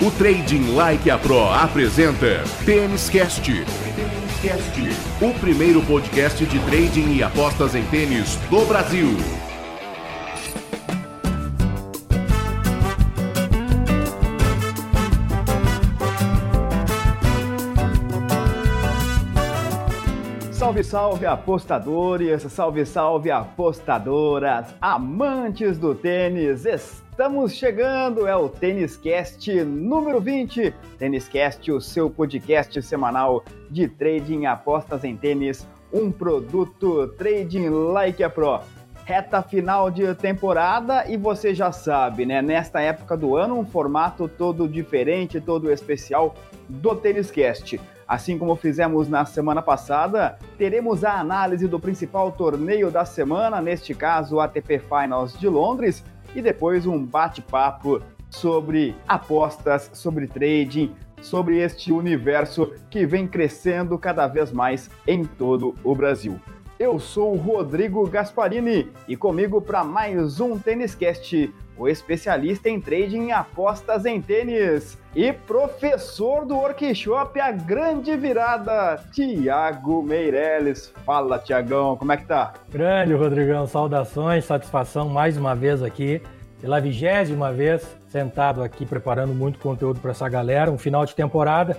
O Trading Like a Pro apresenta Tênis Cast. O primeiro podcast de trading e apostas em tênis do Brasil. Salve, salve apostadores, salve, salve apostadoras, amantes do tênis. Estamos chegando, é o Tênis Cast número 20. Tênis Cast, o seu podcast semanal de trading apostas em tênis, um produto Trading Like a Pro. Reta final de temporada e você já sabe, né? Nesta época do ano, um formato todo diferente, todo especial do Tênis Cast. Assim como fizemos na semana passada, teremos a análise do principal torneio da semana, neste caso o ATP Finals de Londres, e depois um bate-papo sobre apostas, sobre trading, sobre este universo que vem crescendo cada vez mais em todo o Brasil. Eu sou o Rodrigo Gasparini e comigo para mais um Tênis Cast, o especialista em trading e apostas em tênis e professor do workshop A Grande Virada, Tiago Meirelles. Fala, Tiagão, como é que tá? Grande, Rodrigão, saudações, satisfação mais uma vez aqui, pela vigésima vez, sentado aqui preparando muito conteúdo para essa galera, um final de temporada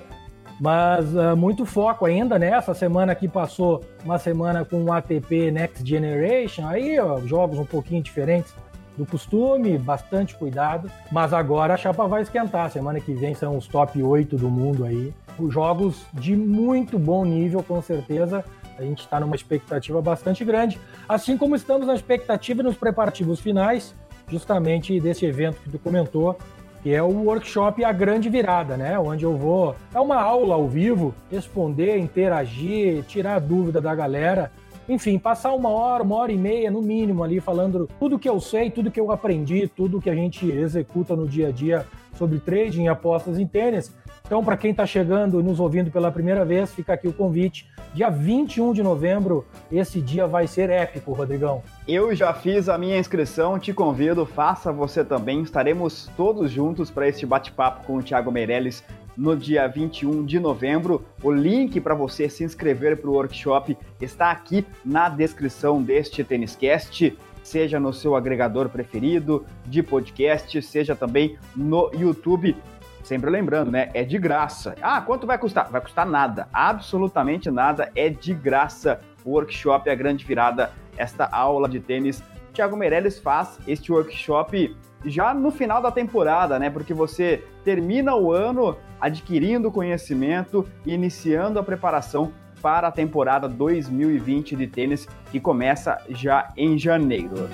mas uh, muito foco ainda nessa semana que passou uma semana com o ATP Next Generation, aí ó, jogos um pouquinho diferentes do costume, bastante cuidado, mas agora a chapa vai esquentar, semana que vem são os top 8 do mundo aí, jogos de muito bom nível, com certeza, a gente está numa expectativa bastante grande, assim como estamos na expectativa nos preparativos finais, justamente desse evento que tu comentou, que é o workshop A Grande Virada, né? Onde eu vou. É uma aula ao vivo, responder, interagir, tirar a dúvida da galera. Enfim, passar uma hora, uma hora e meia no mínimo ali falando tudo que eu sei, tudo que eu aprendi, tudo que a gente executa no dia a dia sobre trading e apostas em tênis. Então, para quem está chegando e nos ouvindo pela primeira vez, fica aqui o convite. Dia 21 de novembro, esse dia vai ser épico, Rodrigão. Eu já fiz a minha inscrição, te convido, faça você também. Estaremos todos juntos para este bate-papo com o Thiago Meirelles no dia 21 de novembro. O link para você se inscrever para o workshop está aqui na descrição deste Têniscast seja no seu agregador preferido de podcast, seja também no YouTube. Sempre lembrando, né? É de graça. Ah, quanto vai custar? Vai custar nada. Absolutamente nada. É de graça. O workshop é a grande virada, esta aula de tênis. Thiago Meirelles faz este workshop já no final da temporada, né? Porque você termina o ano adquirindo conhecimento e iniciando a preparação para a temporada 2020 de tênis que começa já em janeiro.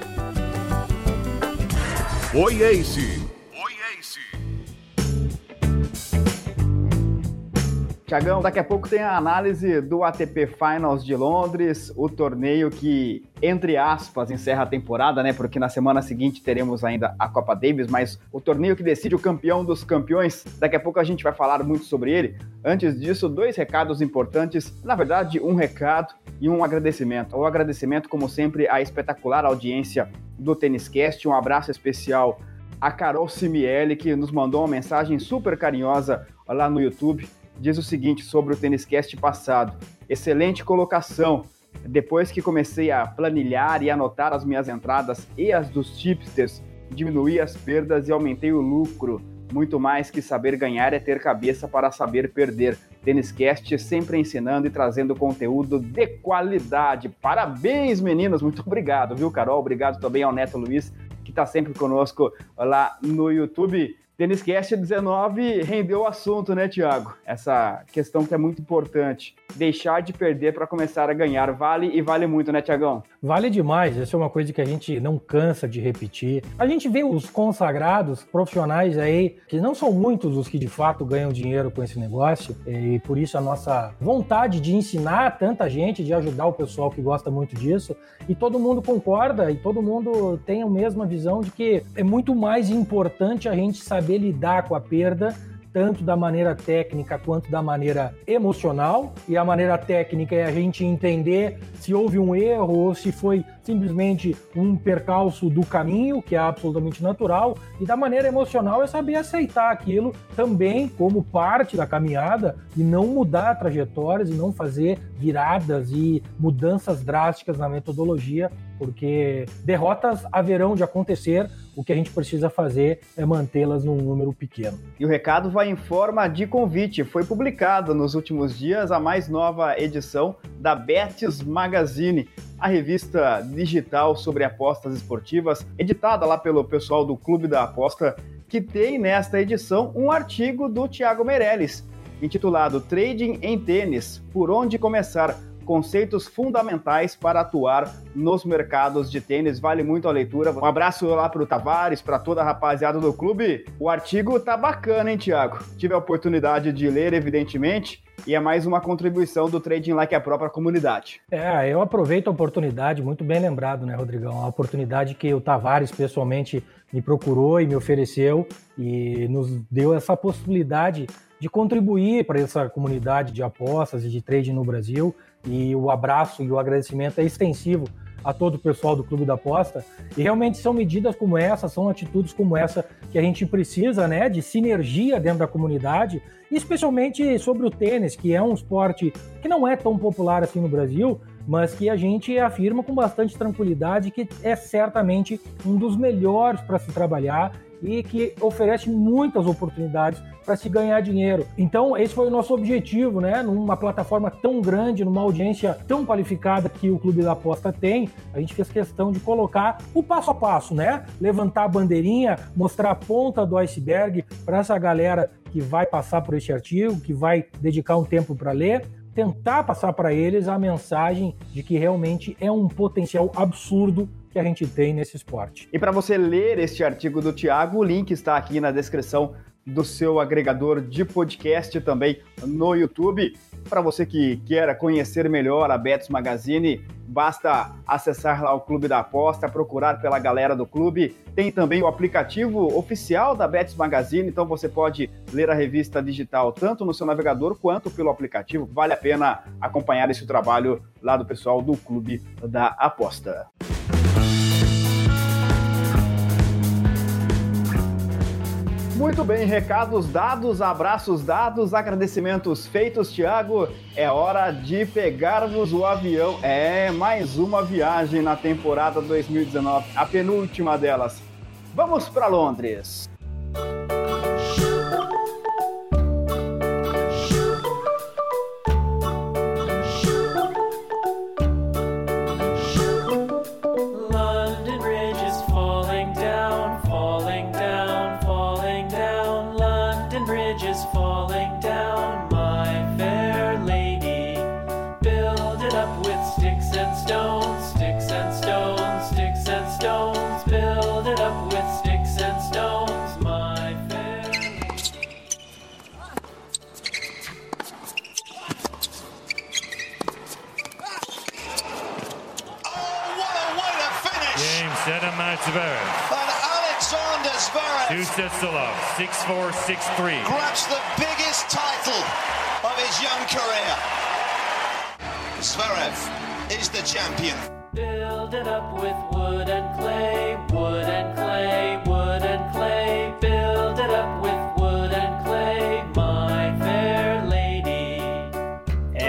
Oi, Ace! Tiagão, daqui a pouco tem a análise do ATP Finals de Londres, o torneio que, entre aspas, encerra a temporada, né? Porque na semana seguinte teremos ainda a Copa Davis, mas o torneio que decide o campeão dos campeões, daqui a pouco a gente vai falar muito sobre ele. Antes disso, dois recados importantes, na verdade, um recado e um agradecimento. O agradecimento, como sempre, à espetacular audiência do Têniscast, um abraço especial a Carol Simielli, que nos mandou uma mensagem super carinhosa lá no YouTube diz o seguinte sobre o Tênis Cast passado. Excelente colocação. Depois que comecei a planilhar e anotar as minhas entradas e as dos tipsters, diminuí as perdas e aumentei o lucro. Muito mais que saber ganhar é ter cabeça para saber perder. Tênis Cast sempre ensinando e trazendo conteúdo de qualidade. Parabéns, meninos! Muito obrigado, viu, Carol? Obrigado também ao Neto Luiz, que está sempre conosco lá no YouTube. Cast 19 rendeu o assunto, né, Tiago? Essa questão que é muito importante. Deixar de perder para começar a ganhar. Vale e vale muito, né, Tiagão? Vale demais. Essa é uma coisa que a gente não cansa de repetir. A gente vê os consagrados profissionais aí, que não são muitos os que de fato ganham dinheiro com esse negócio, e por isso a nossa vontade de ensinar tanta gente, de ajudar o pessoal que gosta muito disso. E todo mundo concorda e todo mundo tem a mesma visão de que é muito mais importante a gente saber saber lidar com a perda tanto da maneira técnica quanto da maneira emocional. E a maneira técnica é a gente entender se houve um erro ou se foi simplesmente um percalço do caminho, que é absolutamente natural, e da maneira emocional é saber aceitar aquilo também como parte da caminhada e não mudar trajetórias e não fazer viradas e mudanças drásticas na metodologia, porque derrotas haverão de acontecer, o que a gente precisa fazer é mantê-las num número pequeno. E o recado vai em forma de convite. Foi publicado nos últimos dias a mais nova edição da Betis Magazine, a revista digital sobre apostas esportivas, editada lá pelo pessoal do Clube da Aposta, que tem nesta edição um artigo do Thiago Meirelles, intitulado Trading em Tênis: Por onde começar? Conceitos fundamentais para atuar nos mercados de tênis. Vale muito a leitura. Um abraço lá para o Tavares, para toda a rapaziada do clube. O artigo tá bacana, hein, Tiago? Tive a oportunidade de ler, evidentemente. E é mais uma contribuição do Trading Like a própria comunidade. É, eu aproveito a oportunidade, muito bem lembrado, né, Rodrigão? A oportunidade que o Tavares pessoalmente me procurou e me ofereceu e nos deu essa possibilidade de contribuir para essa comunidade de apostas e de trading no Brasil e o abraço e o agradecimento é extensivo a todo o pessoal do Clube da Aposta. E realmente são medidas como essa, são atitudes como essa que a gente precisa, né, de sinergia dentro da comunidade, especialmente sobre o tênis, que é um esporte que não é tão popular assim no Brasil, mas que a gente afirma com bastante tranquilidade que é certamente um dos melhores para se trabalhar e que oferece muitas oportunidades para se ganhar dinheiro. Então, esse foi o nosso objetivo, né? Numa plataforma tão grande, numa audiência tão qualificada que o Clube da Aposta tem, a gente fez questão de colocar o passo a passo, né? Levantar a bandeirinha, mostrar a ponta do iceberg para essa galera que vai passar por este artigo, que vai dedicar um tempo para ler, tentar passar para eles a mensagem de que realmente é um potencial absurdo que a gente tem nesse esporte. E para você ler este artigo do Tiago, o link está aqui na descrição do seu agregador de podcast também no YouTube. Para você que queira conhecer melhor a Betis Magazine, basta acessar lá o Clube da Aposta, procurar pela galera do clube. Tem também o aplicativo oficial da Betis Magazine, então você pode ler a revista digital tanto no seu navegador quanto pelo aplicativo. Vale a pena acompanhar esse trabalho lá do pessoal do Clube da Aposta. Muito bem, recados dados, abraços dados, agradecimentos feitos, Thiago. É hora de pegarmos o avião. É mais uma viagem na temporada 2019, a penúltima delas. Vamos para Londres. Sets to love. 6'4", 6'3". Grabs the biggest title of his young career. Zverev is the champion. Build it up with wood and clay, wood and clay, wood and clay. Build it up with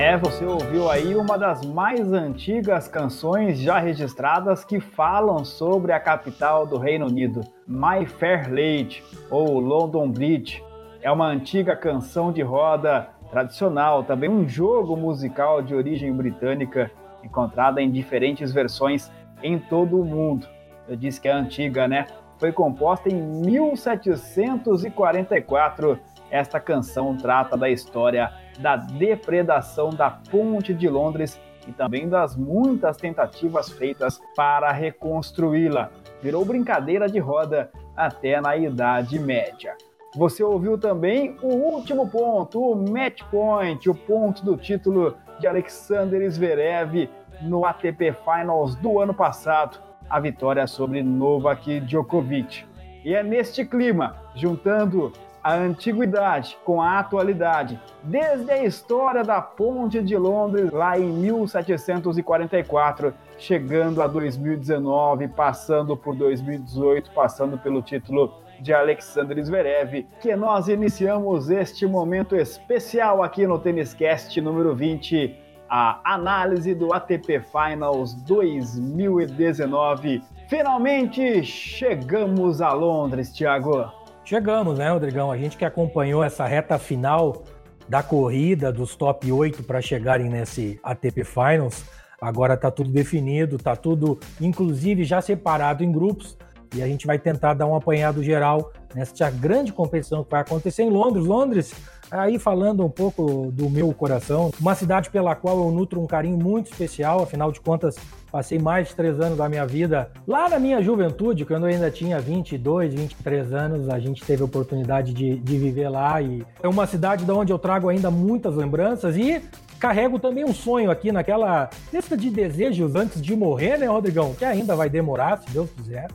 É, você ouviu aí uma das mais antigas canções já registradas que falam sobre a capital do Reino Unido. My Fair Lady ou London Bridge é uma antiga canção de roda tradicional, também um jogo musical de origem britânica encontrada em diferentes versões em todo o mundo. Eu disse que é antiga, né? Foi composta em 1744. Esta canção trata da história da depredação da Ponte de Londres e também das muitas tentativas feitas para reconstruí-la virou brincadeira de roda até na Idade Média. Você ouviu também o último ponto, o match point, o ponto do título de Alexander Zverev no ATP Finals do ano passado, a vitória sobre Novak Djokovic. E é neste clima, juntando a antiguidade com a atualidade, desde a história da Ponte de Londres lá em 1744, chegando a 2019, passando por 2018, passando pelo título de Alexander Zverev, que nós iniciamos este momento especial aqui no Tênis Cast número 20, a análise do ATP Finals 2019. Finalmente chegamos a Londres, Thiago. Chegamos, né, Rodrigão? A gente que acompanhou essa reta final da corrida dos top 8 para chegarem nesse ATP Finals, agora está tudo definido, está tudo, inclusive, já separado em grupos. E a gente vai tentar dar um apanhado geral nessa grande competição que vai acontecer em Londres. Londres, aí falando um pouco do meu coração, uma cidade pela qual eu nutro um carinho muito especial, afinal de contas, passei mais de três anos da minha vida lá na minha juventude, quando eu ainda tinha 22, 23 anos, a gente teve a oportunidade de, de viver lá e é uma cidade de onde eu trago ainda muitas lembranças e carrego também um sonho aqui naquela lista de desejos antes de morrer, né, Rodrigão? Que ainda vai demorar, se Deus quiser.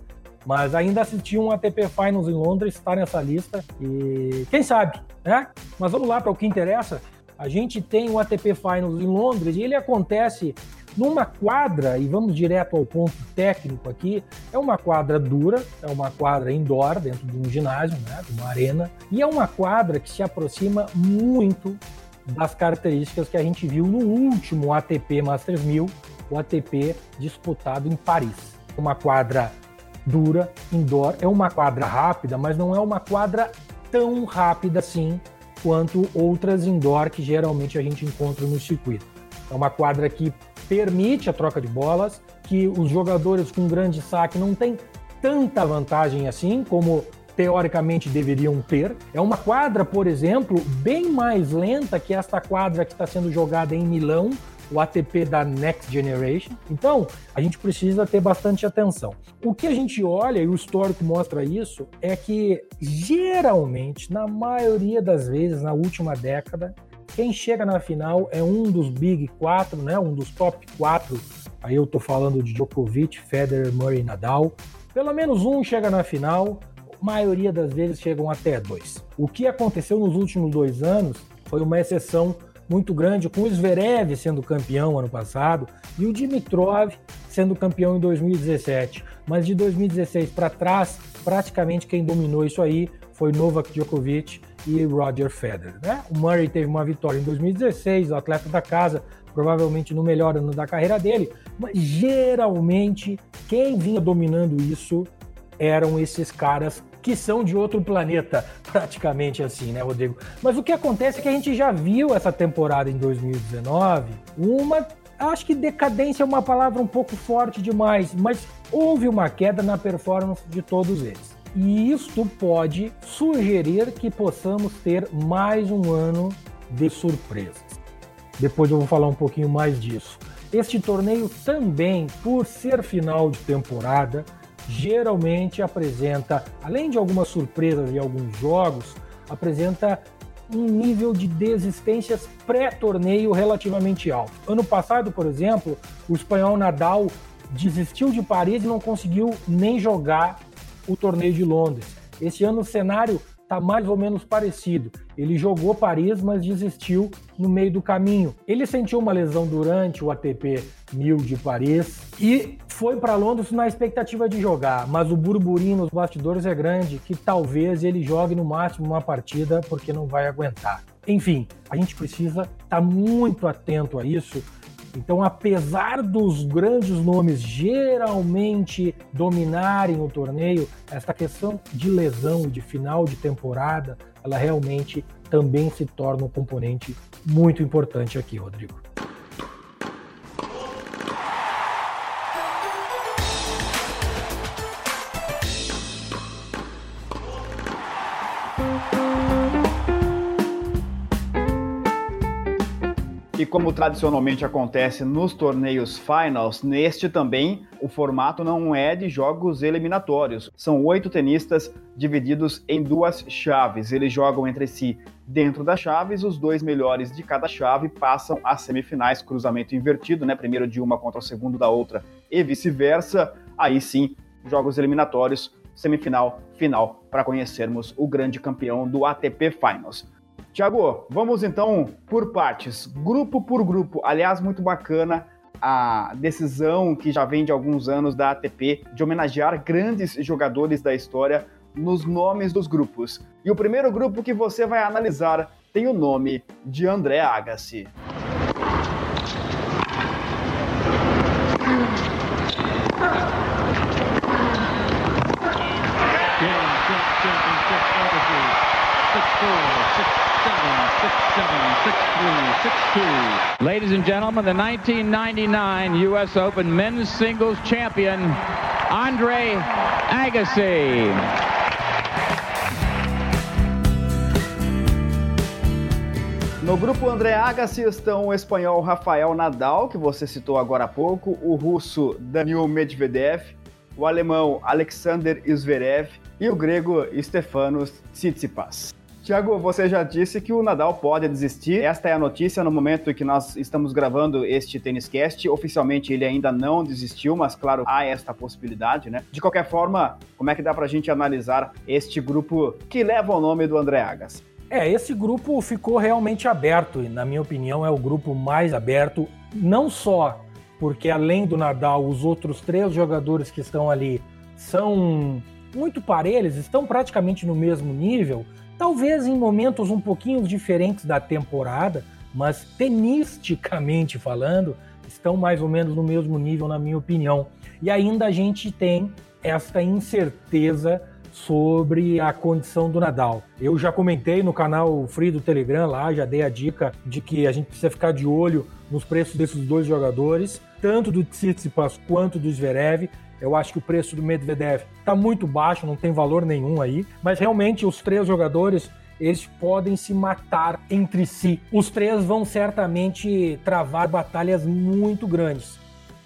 Mas ainda assistir um ATP Finals em Londres, está nessa lista e quem sabe, né? Mas vamos lá para o que interessa. A gente tem o ATP Finals em Londres e ele acontece numa quadra, e vamos direto ao ponto técnico aqui, é uma quadra dura, é uma quadra indoor, dentro de um ginásio, né, de uma arena, e é uma quadra que se aproxima muito das características que a gente viu no último ATP Masters 1000, o ATP disputado em Paris. Uma quadra dura, indoor, é uma quadra rápida, mas não é uma quadra tão rápida assim quanto outras indoor que geralmente a gente encontra no circuito. É uma quadra que permite a troca de bolas, que os jogadores com grande saque não têm tanta vantagem assim como teoricamente deveriam ter. É uma quadra, por exemplo, bem mais lenta que esta quadra que está sendo jogada em Milão, o ATP da Next Generation. Então, a gente precisa ter bastante atenção. O que a gente olha, e o histórico mostra isso, é que geralmente, na maioria das vezes, na última década, quem chega na final é um dos Big 4, né? um dos top 4. Aí eu tô falando de Djokovic, Federer, Murray Nadal. Pelo menos um chega na final, maioria das vezes chegam até dois. O que aconteceu nos últimos dois anos foi uma exceção muito grande, com o Zverev sendo campeão ano passado e o Dimitrov sendo campeão em 2017. Mas de 2016 para trás, praticamente quem dominou isso aí foi Novak Djokovic e Roger Federer. Né? O Murray teve uma vitória em 2016, o atleta da casa, provavelmente no melhor ano da carreira dele, mas geralmente quem vinha dominando isso eram esses caras que são de outro planeta, praticamente assim, né, Rodrigo? Mas o que acontece é que a gente já viu essa temporada em 2019, uma. Acho que decadência é uma palavra um pouco forte demais, mas houve uma queda na performance de todos eles. E isto pode sugerir que possamos ter mais um ano de surpresas. Depois eu vou falar um pouquinho mais disso. Este torneio também, por ser final de temporada, geralmente apresenta, além de algumas surpresas e alguns jogos, apresenta um nível de desistências pré-torneio relativamente alto. Ano passado, por exemplo, o espanhol Nadal desistiu de Paris e não conseguiu nem jogar o torneio de Londres. Esse ano o cenário está mais ou menos parecido. Ele jogou Paris, mas desistiu no meio do caminho. Ele sentiu uma lesão durante o ATP 1000 de Paris e foi para Londres na expectativa de jogar, mas o burburinho nos bastidores é grande que talvez ele jogue no máximo uma partida porque não vai aguentar. Enfim, a gente precisa estar tá muito atento a isso então, apesar dos grandes nomes geralmente dominarem o torneio, essa questão de lesão de final de temporada, ela realmente também se torna um componente muito importante aqui, Rodrigo. E como tradicionalmente acontece nos torneios finals, neste também o formato não é de jogos eliminatórios. São oito tenistas divididos em duas chaves. Eles jogam entre si dentro das chaves, os dois melhores de cada chave passam às semifinais, cruzamento invertido, né? Primeiro de uma contra o segundo da outra e vice-versa. Aí sim, jogos eliminatórios semifinal, final, para conhecermos o grande campeão do ATP Finals. Tiago, vamos então por partes, grupo por grupo. Aliás, muito bacana a decisão que já vem de alguns anos da ATP de homenagear grandes jogadores da história nos nomes dos grupos. E o primeiro grupo que você vai analisar tem o nome de André Agassi. Ladies and gentlemen, the 1999 U.S. Open men's singles champion, Andre Agassi. No grupo André Agassi estão o espanhol Rafael Nadal, que você citou agora há pouco, o russo Daniil Medvedev, o alemão Alexander Zverev e o grego Stefanos Tsitsipas. Tiago, você já disse que o Nadal pode desistir. Esta é a notícia no momento em que nós estamos gravando este Tênis Cast. Oficialmente ele ainda não desistiu, mas claro, há esta possibilidade, né? De qualquer forma, como é que dá pra gente analisar este grupo que leva o nome do André Agassi? É, esse grupo ficou realmente aberto e, na minha opinião, é o grupo mais aberto, não só porque além do Nadal, os outros três jogadores que estão ali são muito parelhos, estão praticamente no mesmo nível, talvez em momentos um pouquinho diferentes da temporada, mas tenisticamente falando, estão mais ou menos no mesmo nível, na minha opinião. E ainda a gente tem esta incerteza sobre a condição do Nadal. Eu já comentei no canal Free do Telegram lá, já dei a dica de que a gente precisa ficar de olho nos preços desses dois jogadores, tanto do Tsitsipas quanto do Zverev. Eu acho que o preço do Medvedev está muito baixo, não tem valor nenhum aí, mas realmente os três jogadores eles podem se matar entre si. Os três vão certamente travar batalhas muito grandes.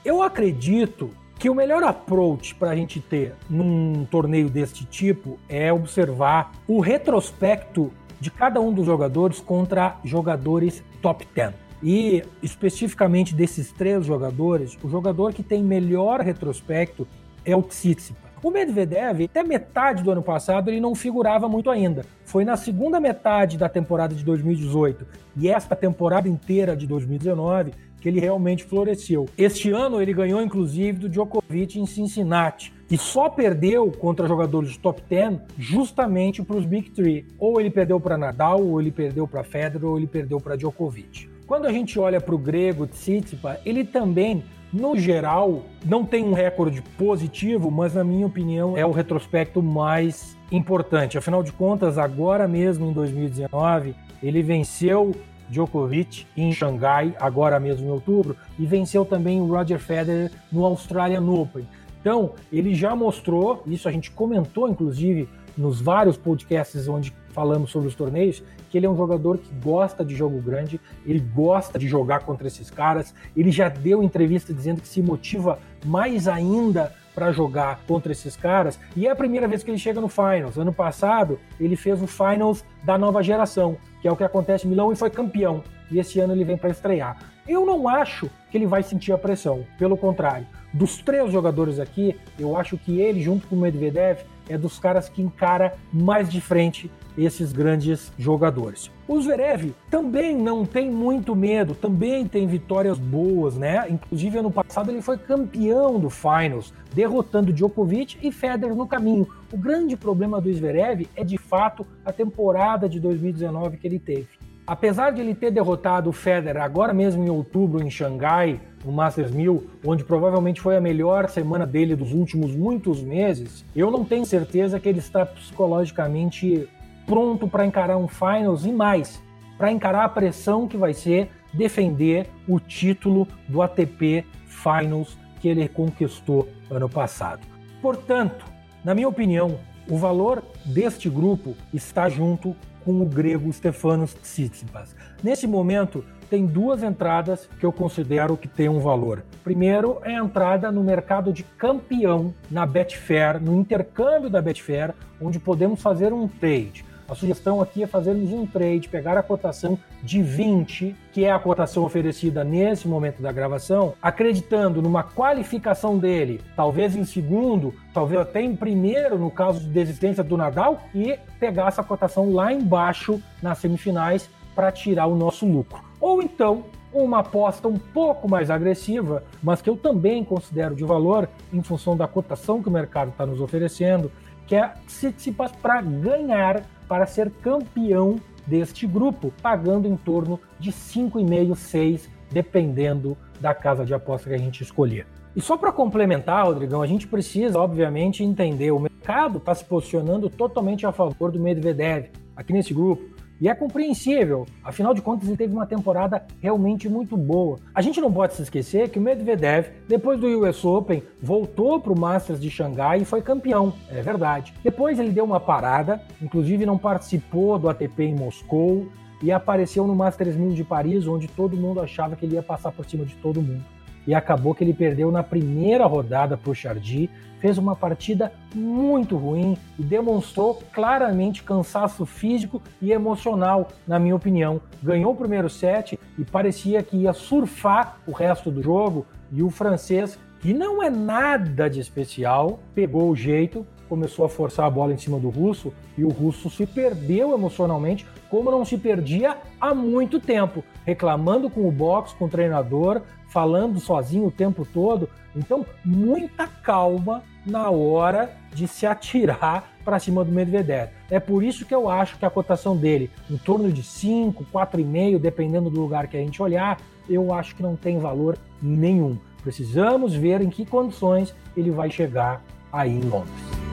Eu acredito que o melhor approach para a gente ter num torneio deste tipo é observar o retrospecto de cada um dos jogadores contra jogadores top 10. E especificamente desses três jogadores, o jogador que tem melhor retrospecto é o Tsitsipas. O Medvedev, até metade do ano passado, ele não figurava muito ainda. Foi na segunda metade da temporada de 2018 e esta temporada inteira de 2019 que ele realmente floresceu. Este ano ele ganhou inclusive do Djokovic em Cincinnati e só perdeu contra jogadores top 10 justamente para os Big Three. Ou ele perdeu para Nadal, ou ele perdeu para Federer, ou ele perdeu para Djokovic. Quando a gente olha para o grego Tsitsipas, ele também no geral, não tem um recorde positivo, mas na minha opinião é o retrospecto mais importante. Afinal de contas, agora mesmo em 2019, ele venceu Djokovic em Xangai, agora mesmo em outubro, e venceu também o Roger Federer no Australian Open. Então, ele já mostrou, isso a gente comentou inclusive nos vários podcasts onde falamos sobre os torneios, que ele é um jogador que gosta de jogo grande, ele gosta de jogar contra esses caras. Ele já deu entrevista dizendo que se motiva mais ainda para jogar contra esses caras. E é a primeira vez que ele chega no Finals. Ano passado, ele fez o Finals da nova geração, que é o que acontece em Milão e foi campeão. E esse ano ele vem para estrear. Eu não acho que ele vai sentir a pressão, pelo contrário. Dos três jogadores aqui, eu acho que ele, junto com o Medvedev, é dos caras que encara mais de frente esses grandes jogadores. O Zverev também não tem muito medo, também tem vitórias boas, né? Inclusive ano passado ele foi campeão do Finals, derrotando Djokovic e Federer no caminho. O grande problema do Zverev é de fato a temporada de 2019 que ele teve. Apesar de ele ter derrotado o Federer agora mesmo em outubro em Xangai, no Masters 1000, onde provavelmente foi a melhor semana dele dos últimos muitos meses, eu não tenho certeza que ele está psicologicamente pronto para encarar um finals e mais, para encarar a pressão que vai ser defender o título do ATP Finals que ele conquistou ano passado. Portanto, na minha opinião, o valor deste grupo está junto com o grego Stefanos Tsitsipas. Nesse momento, tem duas entradas que eu considero que têm um valor. Primeiro é a entrada no mercado de campeão na Betfair, no intercâmbio da Betfair, onde podemos fazer um trade. A sugestão aqui é fazermos um trade, pegar a cotação de 20, que é a cotação oferecida nesse momento da gravação, acreditando numa qualificação dele, talvez em segundo, talvez até em primeiro, no caso de desistência do Nadal, e pegar essa cotação lá embaixo nas semifinais para tirar o nosso lucro. Ou então uma aposta um pouco mais agressiva, mas que eu também considero de valor em função da cotação que o mercado está nos oferecendo, que é Tsitsipas para ganhar, para ser campeão deste grupo, pagando em torno de 5,5, 6, dependendo da casa de aposta que a gente escolher. E só para complementar, Rodrigão, a gente precisa, obviamente, entender: o mercado está se posicionando totalmente a favor do Medvedev aqui nesse grupo. E é compreensível, afinal de contas ele teve uma temporada realmente muito boa. A gente não pode se esquecer que o Medvedev, depois do US Open, voltou para o Masters de Xangai e foi campeão, é verdade. Depois ele deu uma parada, inclusive não participou do ATP em Moscou e apareceu no Masters 1000 de Paris, onde todo mundo achava que ele ia passar por cima de todo mundo. E acabou que ele perdeu na primeira rodada para o Chardy, fez uma partida muito ruim e demonstrou claramente cansaço físico e emocional, na minha opinião. Ganhou o primeiro set e parecia que ia surfar o resto do jogo e o francês, que não é nada de especial, pegou o jeito, começou a forçar a bola em cima do russo e o russo se perdeu emocionalmente, como não se perdia há muito tempo, reclamando com o box, com o treinador, falando sozinho o tempo todo. Então, muita calma na hora de se atirar para cima do Medvedev. É por isso que eu acho que a cotação dele, em torno de 5, 4,5, dependendo do lugar que a gente olhar, eu acho que não tem valor nenhum. Precisamos ver em que condições ele vai chegar aí em Londres.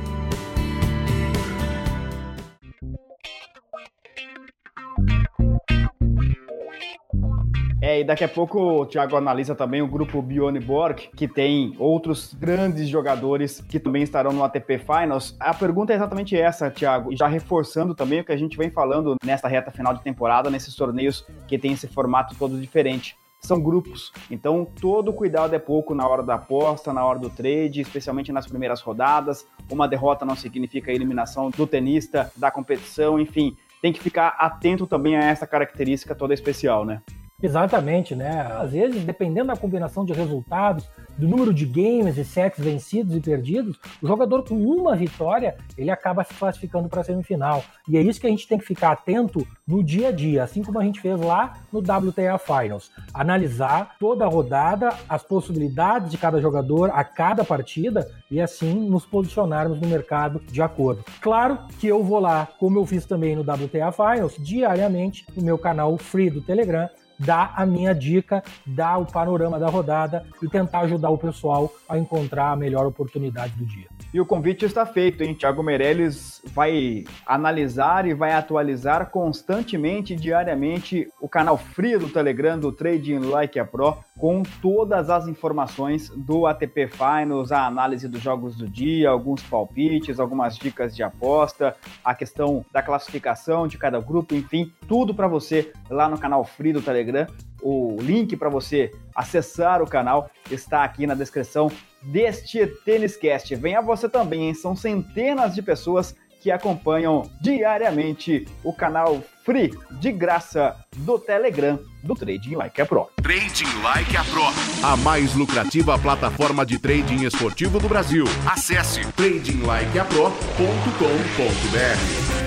É, e daqui a pouco o Thiago analisa também o grupo Bjorn Borg, que tem outros grandes jogadores que também estarão no ATP Finals. A pergunta é exatamente essa, Thiago, e já reforçando também o que a gente vem falando nesta reta final de temporada, nesses torneios que tem esse formato todo diferente são grupos. Então, todo cuidado é pouco na hora da aposta, na hora do trade, especialmente nas primeiras rodadas. Uma derrota não significa a eliminação do tenista, da competição, enfim. Tem que ficar atento também a essa característica toda especial, né? Exatamente, né? Às vezes, dependendo da combinação de resultados, do número de games e sets vencidos e perdidos, o jogador com uma vitória, ele acaba se classificando para a semifinal. E é isso que a gente tem que ficar atento no dia a dia, assim como a gente fez lá no WTA Finals. Analisar toda a rodada, as possibilidades de cada jogador a cada partida e assim nos posicionarmos no mercado de acordo. Claro que eu vou lá, como eu fiz também no WTA Finals, diariamente no meu canal free do Telegram, dar a minha dica, dar o panorama da rodada e tentar ajudar o pessoal a encontrar a melhor oportunidade do dia. E o convite está feito, hein? Thiago Meirelles vai analisar e vai atualizar constantemente, diariamente, o canal frio do Telegram do Trading Like a Pro, com todas as informações do ATP Finals, a análise dos jogos do dia, alguns palpites, algumas dicas de aposta, a questão da classificação de cada grupo, enfim, tudo para você lá no canal free do Telegram. O link para você acessar o canal está aqui na descrição deste Tênis Cast. Venha você também, hein? São centenas de pessoas que acompanham diariamente o canal free de graça do Telegram do Trading Like a Pro. Trading Like a Pro, a mais lucrativa plataforma de trading esportivo do Brasil. Acesse tradinglikeapro.com.br.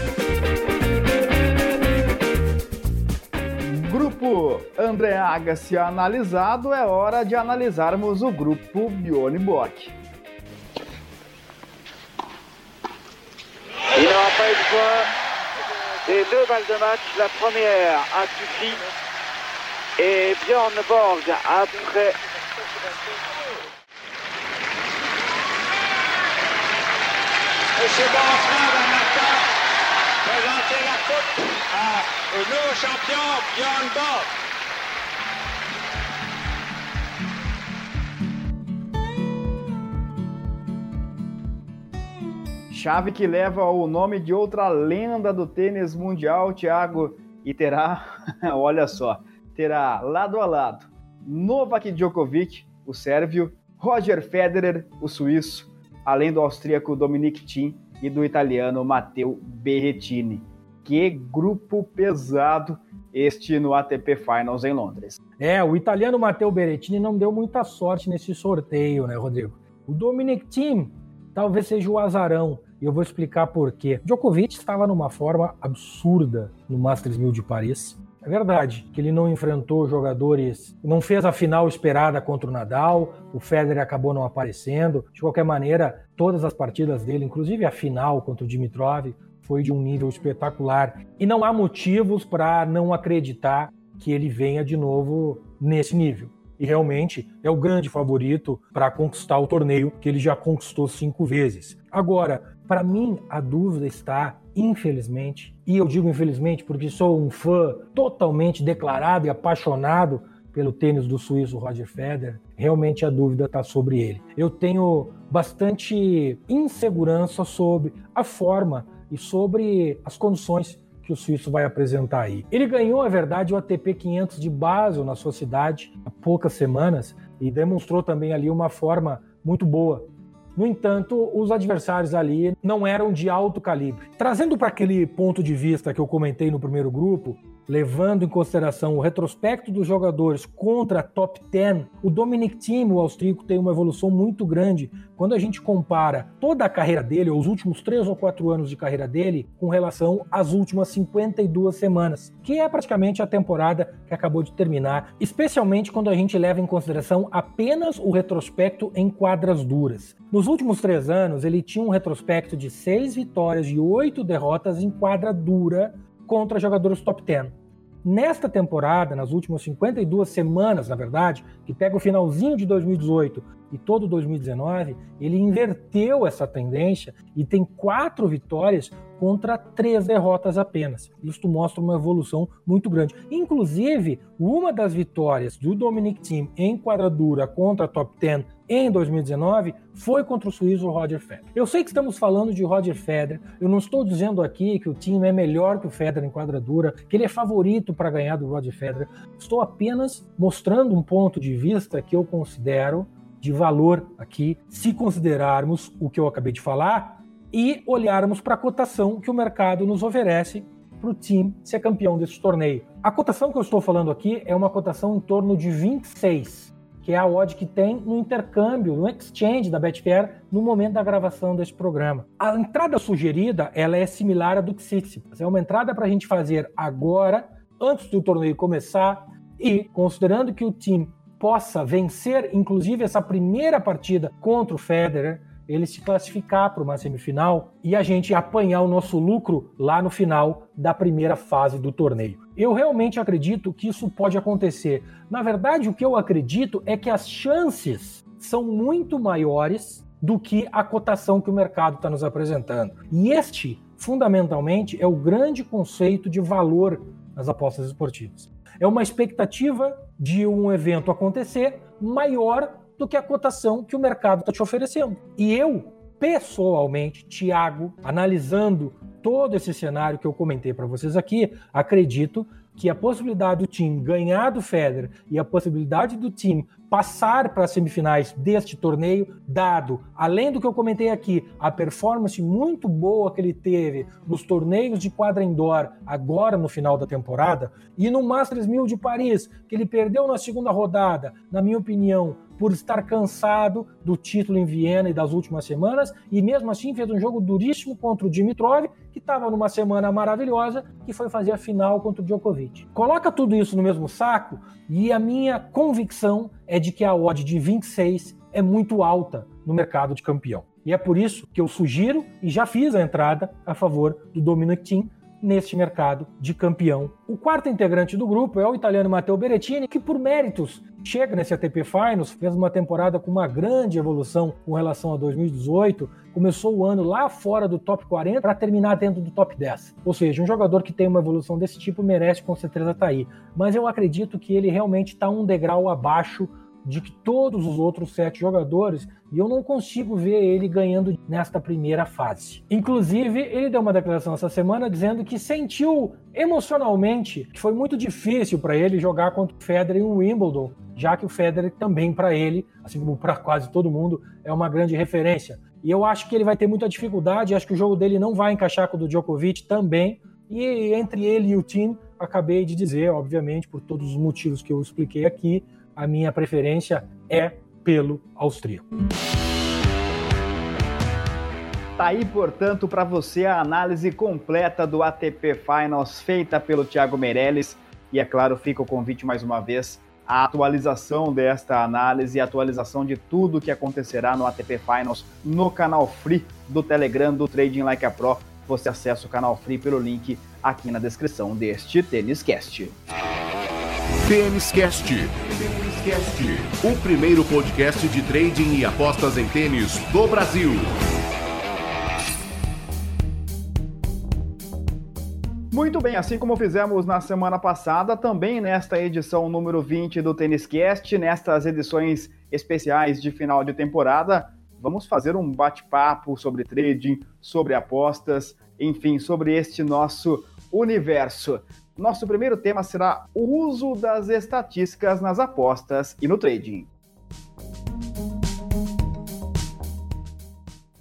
Grupo André Agassi analisado, é hora de analisarmos o grupo Bjorn Borg. Il n'aura pas eu besoin des deux balles de match. La première a suffi. Et Bjorn Borg, après Monsieur Bonfin va maintenant présenter la coupe à, au nouveau champion Bjorn Borg. Chave que leva o nome de outra lenda do tênis mundial, Thiago, e terá, olha só, terá lado a lado Novak Djokovic, o sérvio, Roger Federer, o suíço, além do austríaco Dominic Thiem e do italiano Matteo Berrettini. Que grupo pesado este no ATP Finals em Londres. É, o italiano Matteo Berrettini não deu muita sorte nesse sorteio, né, Rodrigo? O Dominic Thiem talvez seja o azarão, e eu vou explicar por quê. Djokovic estava numa forma absurda no Masters 1000 de Paris. É verdade que ele não enfrentou jogadores, não fez a final esperada contra o Nadal, o Federer acabou não aparecendo. De qualquer maneira, todas as partidas dele, inclusive a final contra o Dimitrov, foi de um nível espetacular. E não há motivos para não acreditar que ele venha de novo nesse nível. E realmente é o grande favorito para conquistar o torneio, que ele já conquistou cinco vezes. Agora, para mim, a dúvida está, infelizmente, e eu digo infelizmente porque sou um fã totalmente declarado e apaixonado pelo tênis do suíço Roger Federer, realmente a dúvida está sobre ele. Eu tenho bastante insegurança sobre a forma e sobre as condições que o suíço vai apresentar aí. Ele ganhou, é verdade, o ATP 500 de Basel na sua cidade há poucas semanas e demonstrou também ali uma forma muito boa. No entanto, os adversários ali não eram de alto calibre. Trazendo para aquele ponto de vista que eu comentei no primeiro grupo, levando em consideração o retrospecto dos jogadores contra a top 10, o Dominic Thiem, o austríaco, tem uma evolução muito grande quando a gente compara toda a carreira dele, ou os últimos 3 ou 4 anos de carreira dele, com relação às últimas 52 semanas, que é praticamente a temporada que acabou de terminar, especialmente quando a gente leva em consideração apenas o retrospecto em quadras duras. Nos últimos três anos, ele tinha um retrospecto de seis vitórias e oito derrotas em quadra dura contra jogadores top 10. Nesta temporada, nas últimas 52 semanas, na verdade, que pega o finalzinho de 2018 e todo 2019, ele inverteu essa tendência e tem quatro vitórias contra três derrotas apenas. Isso mostra uma evolução muito grande. Inclusive, uma das vitórias do Dominic Thiem em quadradura contra a top 10 em 2019 foi contra o suíço Roger Federer. Eu sei que estamos falando de Roger Federer, eu não estou dizendo aqui que o time é melhor que o Federer em quadradura, que ele é favorito para ganhar do Roger Federer. Estou apenas mostrando um ponto de vista que eu considero de valor aqui, se considerarmos o que eu acabei de falar e olharmos para a cotação que o mercado nos oferece para o time ser campeão desse torneio. A cotação que eu estou falando aqui é uma cotação em torno de 26 que é a odd que tem no intercâmbio, no exchange da Betfair no momento da gravação desse programa. A entrada sugerida ela é similar à do Tsitsipas. É uma entrada para a gente fazer agora, antes do torneio começar, e considerando que o time possa vencer, inclusive, essa primeira partida contra o Federer, ele se classificar para uma semifinal e a gente apanhar o nosso lucro lá no final da primeira fase do torneio. Eu realmente acredito que isso pode acontecer. Na verdade, o que eu acredito é que as chances são muito maiores do que a cotação que o mercado está nos apresentando. E este, fundamentalmente, é o grande conceito de valor nas apostas esportivas. É uma expectativa de um evento acontecer maior do que a cotação que o mercado está te oferecendo. E eu, pessoalmente, Tiago, analisando todo esse cenário que eu comentei para vocês aqui, acredito que a possibilidade do time ganhar do Federer e a possibilidade do time passar para as semifinais deste torneio, dado, além do que eu comentei aqui, a performance muito boa que ele teve nos torneios de quadra indoor agora no final da temporada e no Masters 1000 de Paris, que ele perdeu na segunda rodada, na minha opinião, por estar cansado do título em Viena e das últimas semanas, e mesmo assim fez um jogo duríssimo contra o Dimitrov, que estava numa semana maravilhosa, que foi fazer a final contra o Djokovic. Coloca tudo isso no mesmo saco, e a minha convicção é de que a odd de 26 é muito alta no mercado de campeão. E é por isso que eu sugiro e já fiz a entrada a favor do Dominic Thiem neste mercado de campeão. O quarto integrante do grupo é o italiano Matteo Berrettini, que por méritos chega nesse ATP Finals, fez uma temporada com uma grande evolução com relação a 2018, começou o ano lá fora do top 40 para terminar dentro do top 10. Ou seja, um jogador que tem uma evolução desse tipo merece com certeza estar tá aí. Mas eu acredito que ele realmente está um degrau abaixo de que todos os outros sete jogadores e eu não consigo ver ele ganhando nesta primeira fase. Inclusive, ele deu uma declaração essa semana dizendo que sentiu emocionalmente que foi muito difícil para ele jogar contra o Federer em Wimbledon, já que o Federer também para ele, assim como para quase todo mundo, é uma grande referência. E eu acho que ele vai ter muita dificuldade, acho que o jogo dele não vai encaixar com o do Djokovic também, E entre ele e o time, acabei de dizer, obviamente, por todos os motivos que eu expliquei aqui, a minha preferência é pelo austríaco. Tá aí, portanto, para você a análise completa do ATP Finals feita pelo Thiago Meirelles. E é claro, fica o convite mais uma vez a atualização desta análise, a atualização de tudo que acontecerá no ATP Finals no canal Free do Telegram do Trading Like a Pro. Você acessa o canal Free pelo link aqui na descrição deste Tênis Cast. Tênis Cast. O primeiro podcast de trading e apostas em tênis do Brasil. Muito bem, assim como fizemos na semana passada, também nesta edição número 20 do Tênis Cast, nestas edições especiais de final de temporada, vamos fazer um bate-papo sobre trading, sobre apostas, enfim, sobre este nosso universo. Nosso primeiro tema será o uso das estatísticas nas apostas e no trading.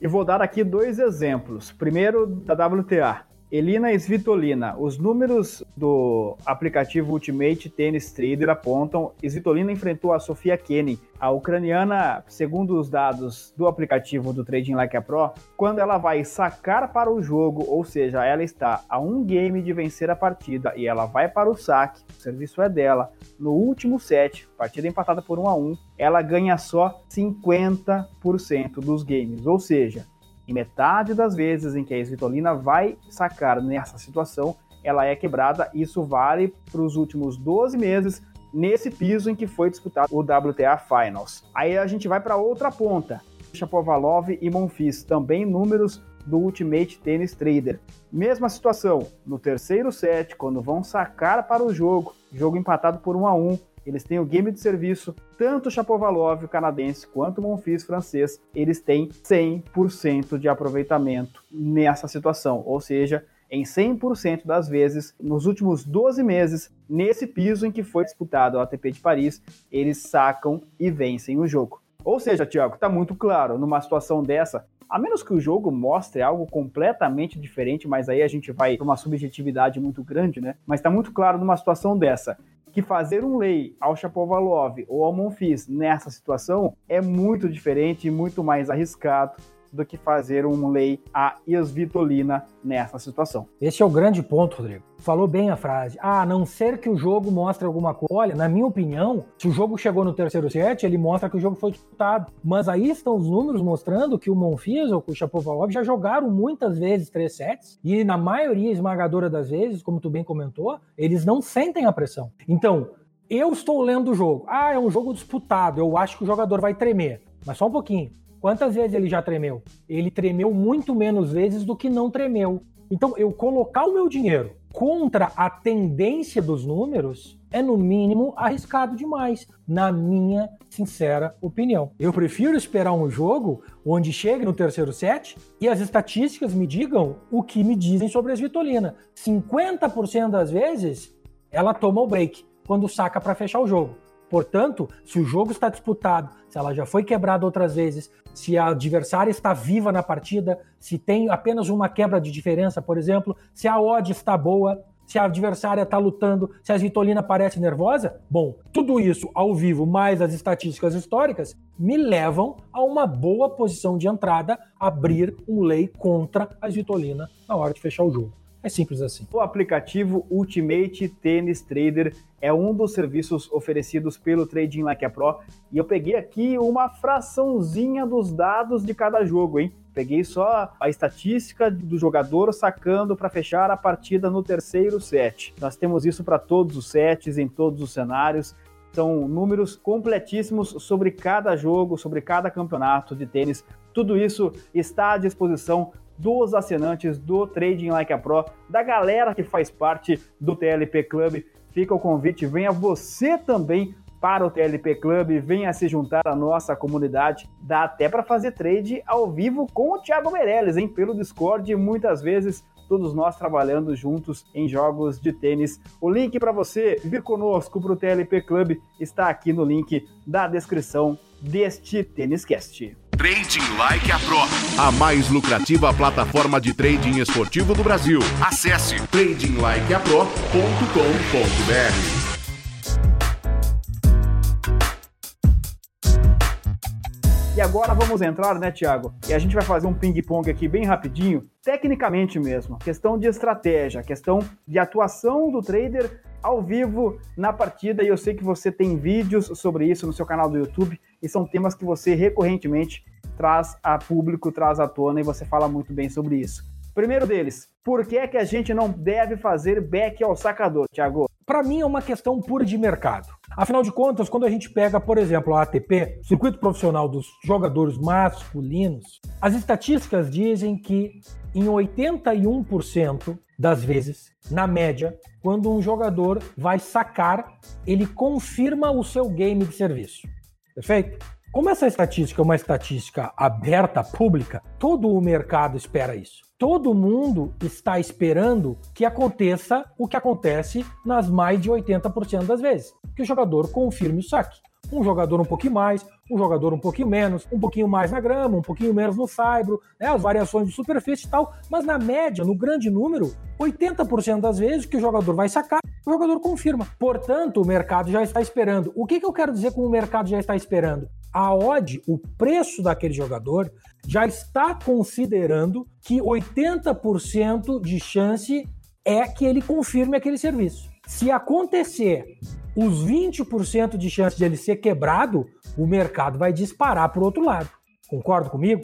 E vou dar aqui dois exemplos. Primeiro, da WTA. Elina Svitolina. Os números do aplicativo Ultimate Tennis Trader apontam Svitolina enfrentou a Sofia Kenin, a ucraniana, segundo os dados do aplicativo do Trading Like a Pro, quando ela vai sacar para o jogo, ou seja, ela está a um game de vencer a partida e ela vai para o saque, o serviço é dela, no último set, partida empatada por 1 a 1, ela ganha só 50% dos games, ou seja, em metade das vezes em que a Svitolina vai sacar nessa situação, ela é quebrada. Isso vale para os últimos 12 meses nesse piso em que foi disputado o WTA Finals. Aí a gente vai para outra ponta. Shapovalov e Monfils, também números do Ultimate Tennis Trader. Mesma situação, no terceiro set, quando vão sacar para o jogo, jogo empatado por 1 a 1, eles têm o game de serviço, tanto o Chapovalov, o canadense, quanto o Monfils francês, eles têm 100% de aproveitamento nessa situação, ou seja, em 100% das vezes, nos últimos 12 meses, nesse piso em que foi disputado o ATP de Paris, eles sacam e vencem o jogo. Ou seja, Tiago, está muito claro, numa situação dessa, a menos que o jogo mostre algo completamente diferente, mas aí a gente vai para uma subjetividade muito grande, né? Mas está muito claro numa situação dessa que fazer um lei ao Chapovalov ou ao Monfils nessa situação é muito diferente e muito mais arriscado do que fazer um lei a Svitolina nessa situação. Esse é o grande ponto, Rodrigo. Falou bem a frase. Ah, a não ser que o jogo mostre alguma coisa. Olha, na minha opinião, se o jogo chegou no terceiro set, ele mostra que o jogo foi disputado. Mas aí estão os números mostrando que o Monfils ou o Chapovalov já jogaram muitas vezes três sets e na maioria esmagadora das vezes, como tu bem comentou, eles não sentem a pressão. Então, eu estou lendo o jogo. Ah, é um jogo disputado. Eu acho que o jogador vai tremer. Mas só um pouquinho. Quantas vezes ele já tremeu? Ele tremeu muito menos vezes do que não tremeu. Então, eu colocar o meu dinheiro contra a tendência dos números é, no mínimo, arriscado demais, na minha sincera opinião. Eu prefiro esperar um jogo onde chegue no terceiro set e as estatísticas me digam o que me dizem sobre a Svitolina. 50% das vezes ela toma o break quando saca para fechar o jogo. Portanto, se o jogo está disputado, se ela já foi quebrada outras vezes, se a adversária está viva na partida, se tem apenas uma quebra de diferença, por exemplo, se a odd está boa, se a adversária está lutando, se a Svitolina parece nervosa, bom, tudo isso ao vivo, mais as estatísticas históricas, me levam a uma boa posição de entrada, abrir um lei contra a Svitolina na hora de fechar o jogo. É simples assim. O aplicativo Ultimate Tennis Trader é um dos serviços oferecidos pelo Trading Like a Pro e eu peguei aqui uma fraçãozinha dos dados de cada jogo, hein? Peguei só a estatística do jogador sacando para fechar a partida no terceiro set. Nós temos isso para todos os sets, em todos os cenários. São números completíssimos sobre cada jogo, sobre cada campeonato de tênis. Tudo isso está à disposição dos assinantes do Trading Like a Pro, da galera que faz parte do TLP Club. Fica o convite, venha você também para o TLP Club, venha se juntar à nossa comunidade. Dá até para fazer trade ao vivo com o Thiago Meirelles, hein? Pelo Discord, muitas vezes todos nós trabalhando juntos em jogos de tênis. O link para você vir conosco para o TLP Club está aqui no link da descrição deste Tênis Cast. Trading Like a Pro, a mais lucrativa plataforma de trading esportivo do Brasil. Acesse tradinglikeapro.com.br. E agora vamos entrar, né, Thiago? E a gente vai fazer um ping-pong aqui bem rapidinho, tecnicamente mesmo. Questão de estratégia, questão de atuação do trader ao vivo na partida. E eu sei que você tem vídeos sobre isso no seu canal do YouTube e são temas que você recorrentemente traz a público, traz à tona e você fala muito bem sobre isso. Primeiro deles, por que, é que a gente não deve fazer back ao sacador, Thiago? Para mim é uma questão pura de mercado. Afinal de contas, quando a gente pega, por exemplo, a ATP, circuito profissional dos jogadores masculinos, as estatísticas dizem que em 81% das vezes, na média, quando um jogador vai sacar, ele confirma o seu game de serviço. Perfeito? Como essa estatística é uma estatística aberta, pública, todo o mercado espera isso. Todo mundo está esperando que aconteça o que acontece nas mais de 80% das vezes, que o jogador confirme o saque. Um jogador um pouquinho mais, um jogador um pouquinho menos, um pouquinho mais na grama, um pouquinho menos no saibro, né, as variações de superfície e tal, mas na média, no grande número, 80% das vezes que o jogador vai sacar, o jogador confirma. Portanto, o mercado já está esperando. O que, que eu quero dizer com o mercado já está esperando? A odd, o preço daquele jogador, já está considerando que 80% de chance é que ele confirme aquele serviço. Se acontecer os 20% de chance de ele ser quebrado, o mercado vai disparar para o outro lado. Concorda comigo?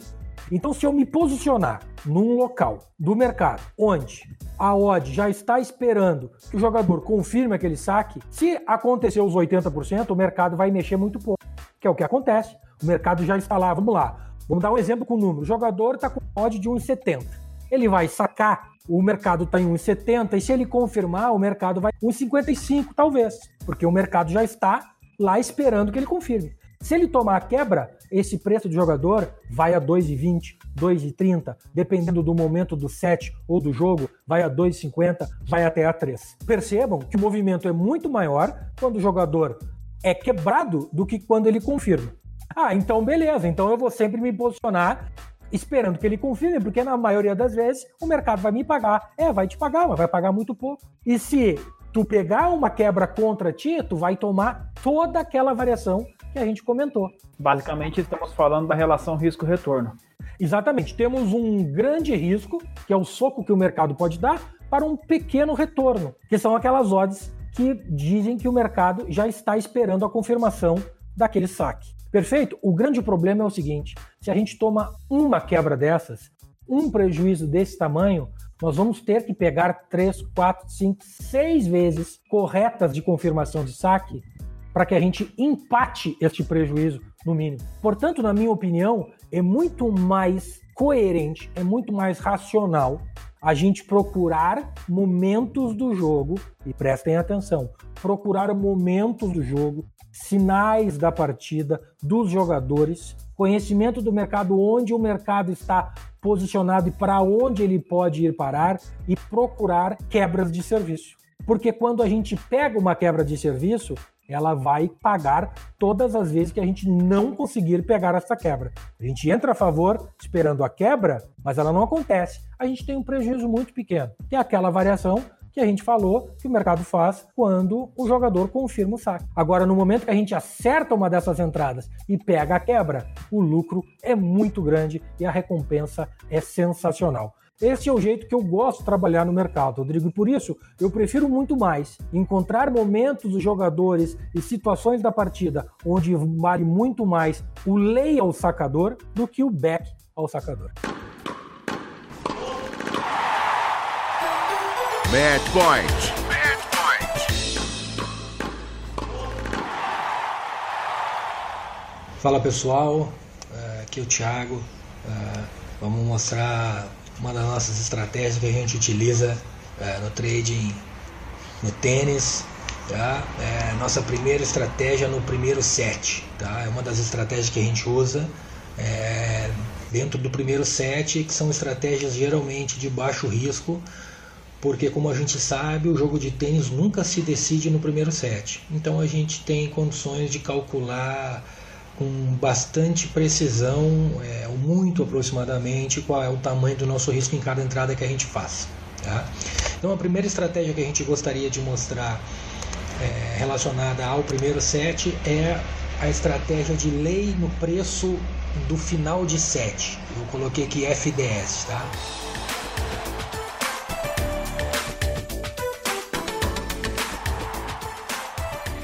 Então, se eu me posicionar num local do mercado onde a odd já está esperando que o jogador confirme aquele saque, se acontecer os 80%, o mercado vai mexer muito pouco que é o que acontece. O mercado já está lá, vamos lá. Vamos dar um exemplo com o número. O jogador está com odd de 1,70. Ele vai sacar, o mercado está em 1,70 e se ele confirmar, o mercado vai 1,55 talvez, porque o mercado já está lá esperando que ele confirme. Se ele tomar a quebra, esse preço do jogador vai a 2,20, 2,30, dependendo do momento do set ou do jogo, vai a 2,50, vai até a 3. Percebam que o movimento é muito maior quando o jogador é quebrado do que quando ele confirma. Ah, então beleza, então eu vou sempre me posicionar esperando que ele confirme, porque na maioria das vezes o mercado vai me pagar. É, vai te pagar, mas vai pagar muito pouco. E se tu pegar uma quebra contra ti, tu vai tomar toda aquela variação que a gente comentou. Basicamente, estamos falando da relação risco-retorno. Exatamente. Temos um grande risco, que é o soco que o mercado pode dar, para um pequeno retorno, que são aquelas odds que dizem que o mercado já está esperando a confirmação daquele saque. Perfeito? O grande problema é o seguinte: se a gente toma uma quebra dessas, um prejuízo desse tamanho, nós vamos ter que pegar 3, 4, 5, 6 vezes corretas de confirmação de saque para que a gente empate este prejuízo no mínimo. Portanto, na minha opinião, é muito mais coerente, é muito mais racional a gente procurar momentos do jogo, e prestem atenção, procurar momentos do jogo, sinais da partida, dos jogadores, conhecimento do mercado, onde o mercado está posicionado e para onde ele pode ir parar, e procurar quebras de serviço. Porque quando a gente pega uma quebra de serviço, ela vai pagar todas as vezes que a gente não conseguir pegar essa quebra. A gente entra a favor esperando a quebra, mas ela não acontece. A gente tem um prejuízo muito pequeno, que é aquela variação que a gente falou que o mercado faz quando o jogador confirma o saque. Agora, no momento que a gente acerta uma dessas entradas e pega a quebra, o lucro é muito grande e a recompensa é sensacional. Esse é o jeito que eu gosto de trabalhar no mercado, Rodrigo, e por isso eu prefiro muito mais encontrar momentos dos jogadores e situações da partida onde vale muito mais o lay ao sacador do que o back ao sacador. Match Point. Match Point. Fala pessoal, eh, aqui é o Thiago. Eh, vamos mostrar uma das nossas estratégias que a gente utiliza é, no trading, no tênis. Tá? É nossa primeira estratégia no primeiro set. Tá? É uma das estratégias que a gente usa é, dentro do primeiro set, que são estratégias geralmente de baixo risco, porque como a gente sabe, o jogo de tênis nunca se decide no primeiro set. Então a gente tem condições de calcular com bastante precisão, é, muito aproximadamente, qual é o tamanho do nosso risco em cada entrada que a gente faz. Tá? Então, a primeira estratégia que a gente gostaria de mostrar é, relacionada ao primeiro set é a estratégia de lei no preço do final de set. Eu coloquei aqui FDS, tá?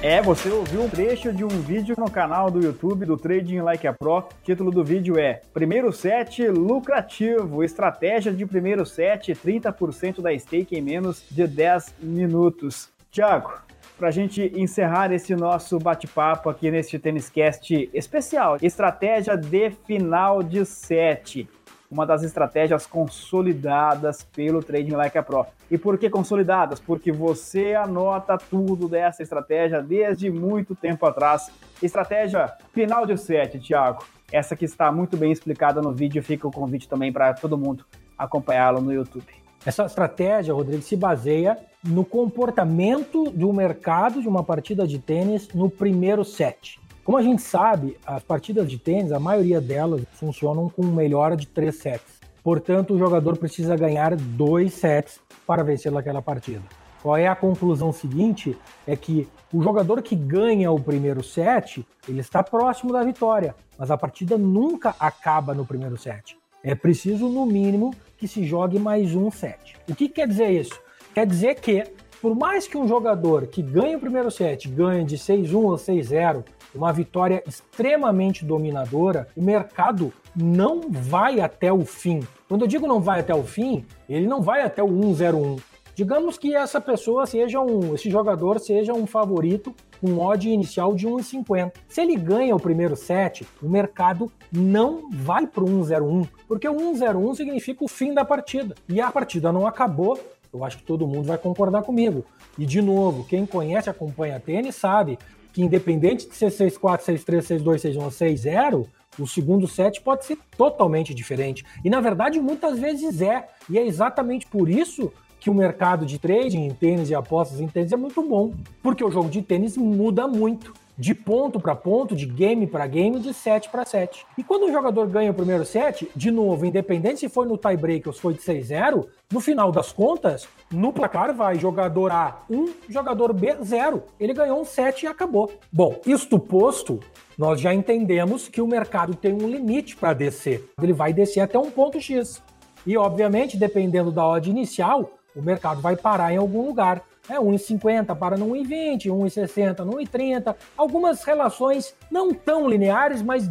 É, você ouviu um trecho de um vídeo no canal do YouTube do Trading Like a Pro. O título do vídeo é Primeiro set lucrativo, estratégia de primeiro set, 30% da stake em menos de 10 minutos. Tiago, para a gente encerrar esse nosso bate-papo aqui neste Tênis Cast especial, estratégia de final de set uma das estratégias consolidadas pelo Trading Like a Pro. E por que consolidadas? Porque você anota tudo dessa estratégia desde muito tempo atrás. Estratégia final de set, Thiago. Essa que está muito bem explicada no vídeo, fica o convite também para todo mundo acompanhá-lo no YouTube. Essa estratégia, Rodrigo, se baseia no comportamento do mercado de uma partida de tênis no primeiro set. Como a gente sabe, as partidas de tênis, a maioria delas funcionam com melhora de três sets. Portanto, o jogador precisa ganhar dois sets para vencer naquela partida. Qual é a conclusão seguinte? É que o jogador que ganha o primeiro set, ele está próximo da vitória, mas a partida nunca acaba no primeiro set. É preciso, no mínimo, que se jogue mais um set. O que quer dizer isso? Quer dizer que, por mais que um jogador que ganha o primeiro set ganhe de 6-1 ou 6-0, uma vitória extremamente dominadora, o mercado não vai até o fim. Quando eu digo não vai até o fim, ele não vai até o 101. Digamos que essa pessoa seja um, esse jogador seja um favorito com odd inicial de 1,50. Se ele ganha o primeiro set, o mercado não vai para o 1,01, porque o 1,01 significa o fim da partida. E a partida não acabou, eu acho que todo mundo vai concordar comigo. E de novo, quem conhece, acompanha tênis, sabe que independente de ser 6-4, 6-3, 6-2, 6-1 ou 6-0, o segundo set pode ser totalmente diferente. E na verdade, muitas vezes é. E é exatamente por isso que o mercado de trading em tênis e apostas em tênis é muito bom. Porque o jogo de tênis muda muito de ponto para ponto, de game para game, de set para set. E quando o jogador ganha o primeiro set, de novo, independente se foi no tie-break ou se foi de 6-0, no final das contas, no placar vai jogador A 1, jogador B 0. Ele ganhou um set e acabou. Bom, isto posto, nós já entendemos que o mercado tem um limite para descer. Ele vai descer até um ponto X. E, obviamente, dependendo da odd inicial, o mercado vai parar em algum lugar é 1,50 para no 1,20, 1,60 no 1,30. Algumas relações não tão lineares, mas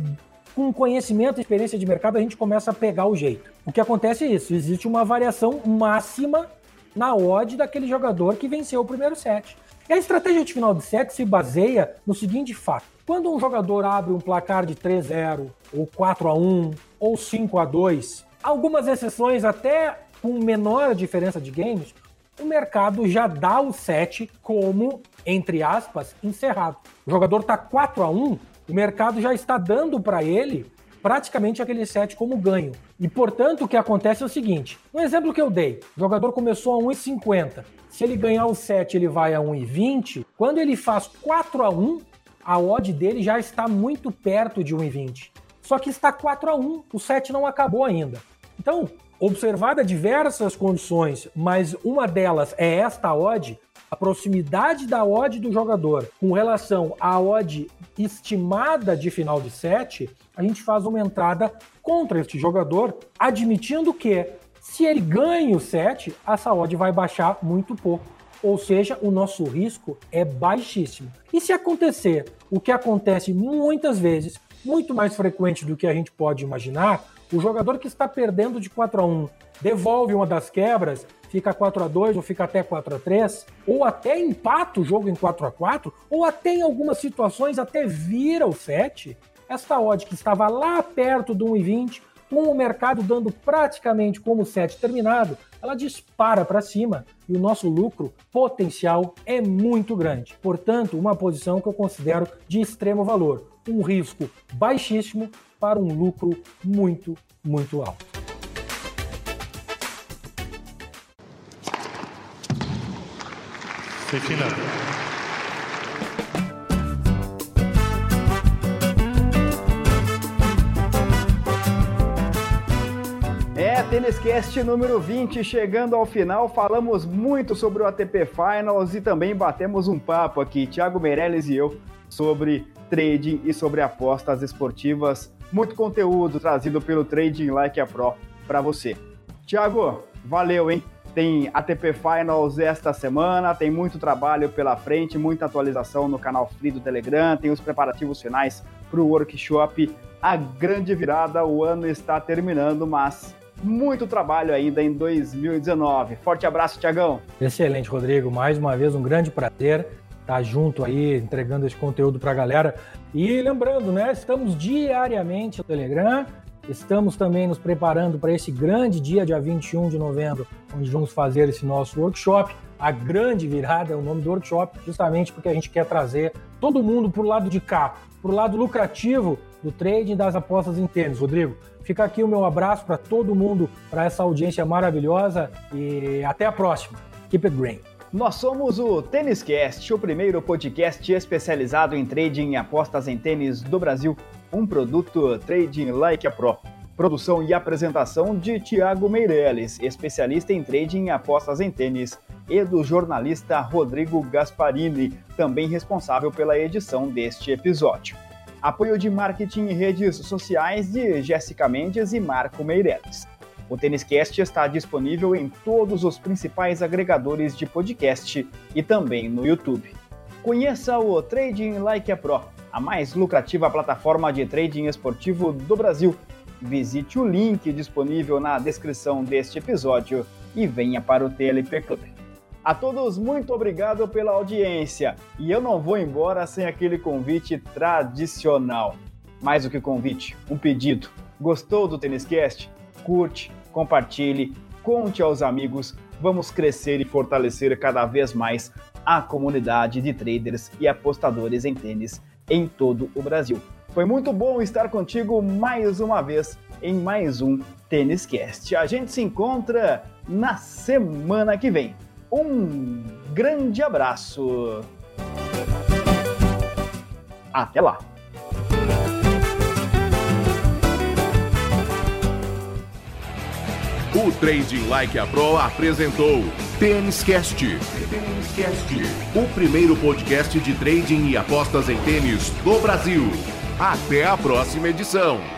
com conhecimento e experiência de mercado a gente começa a pegar o jeito. O que acontece é isso, existe uma variação máxima na odd daquele jogador que venceu o primeiro set. E a estratégia de final de set se baseia no seguinte fato. Quando um jogador abre um placar de 3-0, ou 4-1, ou 5-2, algumas exceções até com menor diferença de games, o mercado já dá o set como, entre aspas, encerrado. O jogador está 4 a 1 o mercado já está dando para ele praticamente aquele set como ganho. E portanto, o que acontece é o seguinte: no exemplo que eu dei, o jogador começou a 1,50. Se ele ganhar o set, ele vai a 1,20. Quando ele faz 4 a 1, a odd dele já está muito perto de 1,20. Só que está 4 a 1, o set não acabou ainda. Então, Observada diversas condições, mas uma delas é esta odd, a proximidade da odd do jogador com relação à odd estimada de final de set, a gente faz uma entrada contra este jogador, admitindo que se ele ganha o set, essa odd vai baixar muito pouco. Ou seja, o nosso risco é baixíssimo. E se acontecer o que acontece muitas vezes, muito mais frequente do que a gente pode imaginar, o jogador que está perdendo de 4 a 1 devolve uma das quebras, fica 4 a 2 ou fica até 4 a 3 ou até empata o jogo em 4 a 4 ou até em algumas situações até vira o set, esta odd que estava lá perto do 1,20, com o mercado dando praticamente como set terminado, ela dispara para cima e o nosso lucro potencial é muito grande. Portanto, uma posição que eu considero de extremo valor, um risco baixíssimo para um lucro muito, muito alto. Fechando. É, Têniscast número 20, chegando ao final, falamos muito sobre o ATP Finals e também batemos um papo aqui, Thiago Meirelles e eu, sobre trading e sobre apostas esportivas. Muito conteúdo trazido pelo Trading Like a Pro para você. Thiago, valeu, hein? Tem ATP Finals esta semana, tem muito trabalho pela frente, muita atualização no canal Free do Telegram, tem os preparativos finais para o workshop. A grande virada, o ano está terminando, mas muito trabalho ainda em 2019. Forte abraço, Tiagão. Excelente, Rodrigo. Mais uma vez, um grande prazer estar junto aí, entregando esse conteúdo para a galera. E lembrando, né, estamos diariamente no Telegram Estamos também nos preparando para esse grande dia, dia 21 de novembro, onde vamos fazer esse nosso workshop. A grande virada é o nome do workshop, justamente porque a gente quer trazer todo mundo para o lado de cá, para o lado lucrativo do trading das apostas em tênis. Rodrigo, fica aqui o meu abraço para todo mundo, para essa audiência maravilhosa e até a próxima. Keep it green. Nós somos o Tênis Cast, o primeiro podcast especializado em trading e apostas em tênis do Brasil um produto Trading Like a Pro. Produção e apresentação de Tiago Meirelles, especialista em trading e apostas em tênis, e do jornalista Rodrigo Gasparini, também responsável pela edição deste episódio. Apoio de marketing e redes sociais de Jéssica Mendes e Marco Meirelles. O Têniscast está disponível em todos os principais agregadores de podcast e também no YouTube. Conheça o Trading Like a Pro a mais lucrativa plataforma de trading esportivo do Brasil. Visite o link disponível na descrição deste episódio e venha para o TLP Club. A todos, muito obrigado pela audiência. E eu não vou embora sem aquele convite tradicional. Mais do que convite, um pedido. Gostou do Têniscast? Curte, compartilhe, conte aos amigos. Vamos crescer e fortalecer cada vez mais a comunidade de traders e apostadores em tênis em todo o Brasil. Foi muito bom estar contigo mais uma vez em mais um Tênis Cast. A gente se encontra na semana que vem. Um grande abraço. Até lá. O Trading Like a Pro apresentou Tênis Cast. O primeiro podcast de trading e apostas em tênis do Brasil. Até a próxima edição.